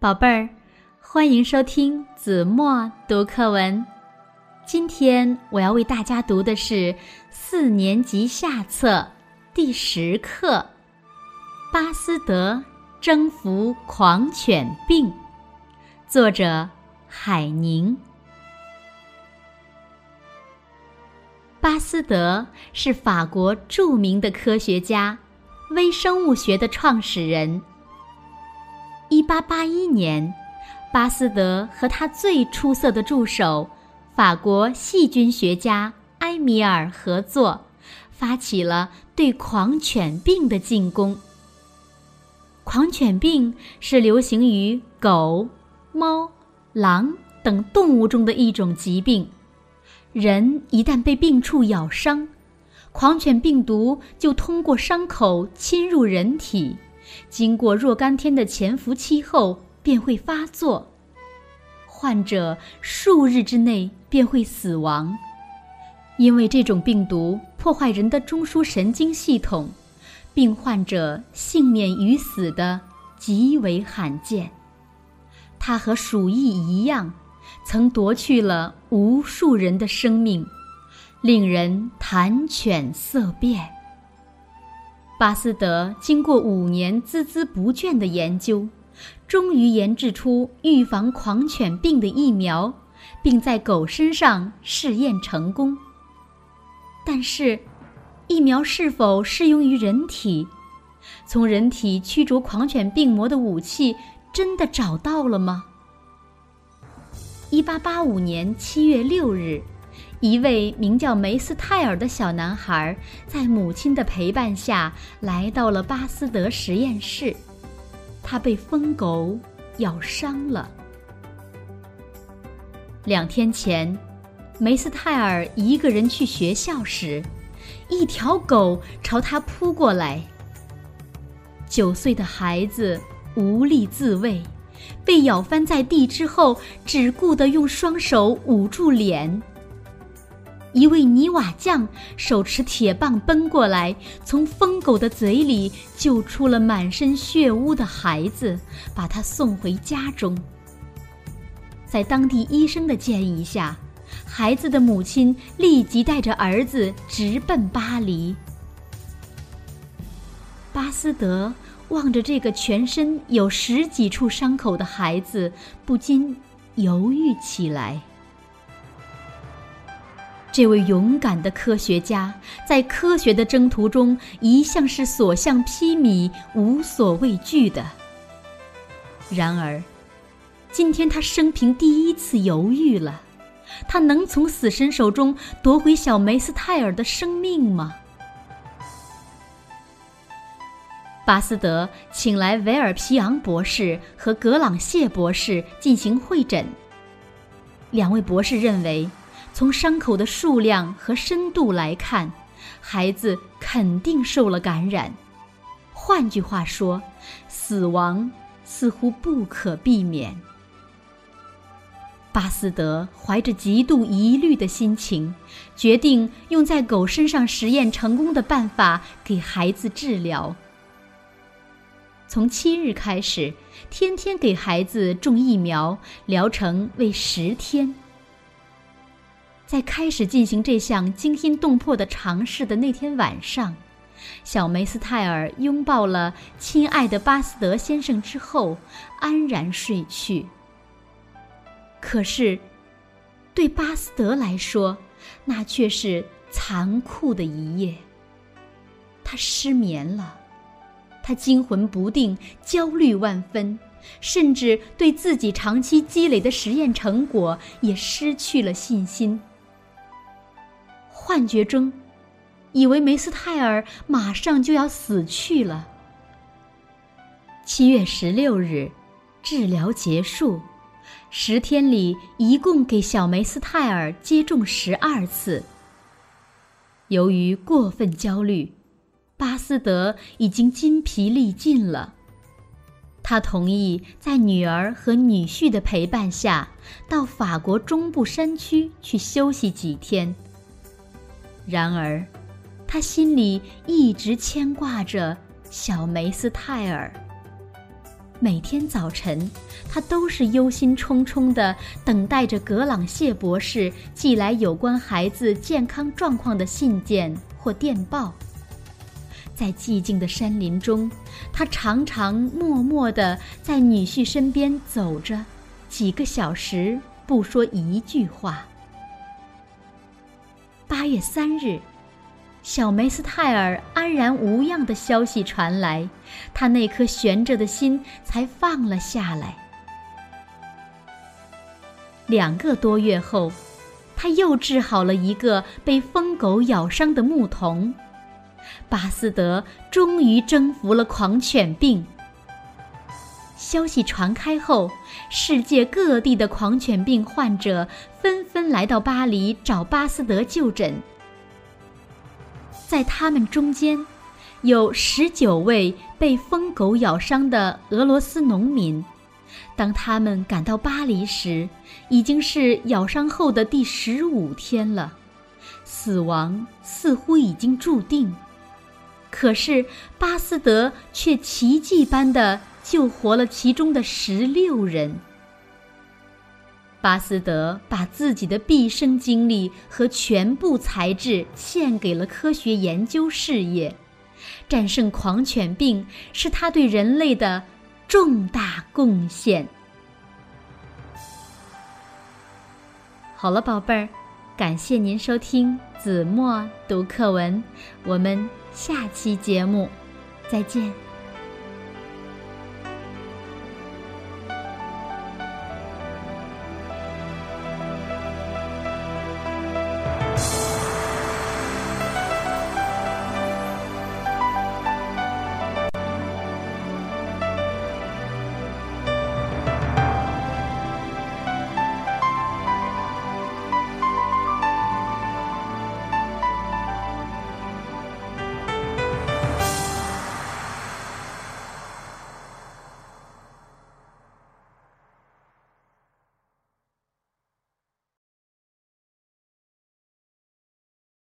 宝贝儿，欢迎收听子墨读课文。今天我要为大家读的是四年级下册第十课《巴斯德征服狂犬病》，作者海宁。巴斯德是法国著名的科学家，微生物学的创始人。一八八一年，巴斯德和他最出色的助手，法国细菌学家埃米尔合作，发起了对狂犬病的进攻。狂犬病是流行于狗、猫、狼等动物中的一种疾病，人一旦被病畜咬伤，狂犬病毒就通过伤口侵入人体。经过若干天的潜伏期后，便会发作，患者数日之内便会死亡。因为这种病毒破坏人的中枢神经系统，病患者幸免于死的极为罕见。它和鼠疫一样，曾夺去了无数人的生命，令人谈犬色变。巴斯德经过五年孜孜不倦的研究，终于研制出预防狂犬病的疫苗，并在狗身上试验成功。但是，疫苗是否适用于人体？从人体驱逐狂犬病魔的武器真的找到了吗？一八八五年七月六日。一位名叫梅斯泰尔的小男孩，在母亲的陪伴下来到了巴斯德实验室。他被疯狗咬伤了。两天前，梅斯泰尔一个人去学校时，一条狗朝他扑过来。九岁的孩子无力自卫，被咬翻在地之后，只顾得用双手捂住脸。一位泥瓦匠手持铁棒奔过来，从疯狗的嘴里救出了满身血污的孩子，把他送回家中。在当地医生的建议下，孩子的母亲立即带着儿子直奔巴黎。巴斯德望着这个全身有十几处伤口的孩子，不禁犹豫起来。这位勇敢的科学家在科学的征途中一向是所向披靡、无所畏惧的。然而，今天他生平第一次犹豫了：他能从死神手中夺回小梅斯泰尔的生命吗？巴斯德请来维尔皮昂博士和格朗谢博士进行会诊。两位博士认为。从伤口的数量和深度来看，孩子肯定受了感染。换句话说，死亡似乎不可避免。巴斯德怀着极度疑虑的心情，决定用在狗身上实验成功的办法给孩子治疗。从七日开始，天天给孩子种疫苗，疗程为十天。在开始进行这项惊心动魄的尝试的那天晚上，小梅斯泰尔拥抱了亲爱的巴斯德先生之后，安然睡去。可是，对巴斯德来说，那却是残酷的一夜。他失眠了，他惊魂不定，焦虑万分，甚至对自己长期积累的实验成果也失去了信心。幻觉中，以为梅斯泰尔马上就要死去了。七月十六日，治疗结束，十天里一共给小梅斯泰尔接种十二次。由于过分焦虑，巴斯德已经筋疲力尽了。他同意在女儿和女婿的陪伴下，到法国中部山区去休息几天。然而，他心里一直牵挂着小梅斯泰尔。每天早晨，他都是忧心忡忡地等待着格朗谢博士寄来有关孩子健康状况的信件或电报。在寂静的山林中，他常常默默地在女婿身边走着，几个小时不说一句话。八月三日。小梅斯泰尔安然无恙的消息传来，他那颗悬着的心才放了下来。两个多月后，他又治好了一个被疯狗咬伤的牧童。巴斯德终于征服了狂犬病。消息传开后，世界各地的狂犬病患者纷纷来到巴黎找巴斯德就诊。在他们中间，有十九位被疯狗咬伤的俄罗斯农民。当他们赶到巴黎时，已经是咬伤后的第十五天了，死亡似乎已经注定。可是巴斯德却奇迹般的救活了其中的十六人。巴斯德把自己的毕生精力和全部才智献给了科学研究事业，战胜狂犬病是他对人类的重大贡献。好了，宝贝儿，感谢您收听子墨读课文，我们下期节目再见。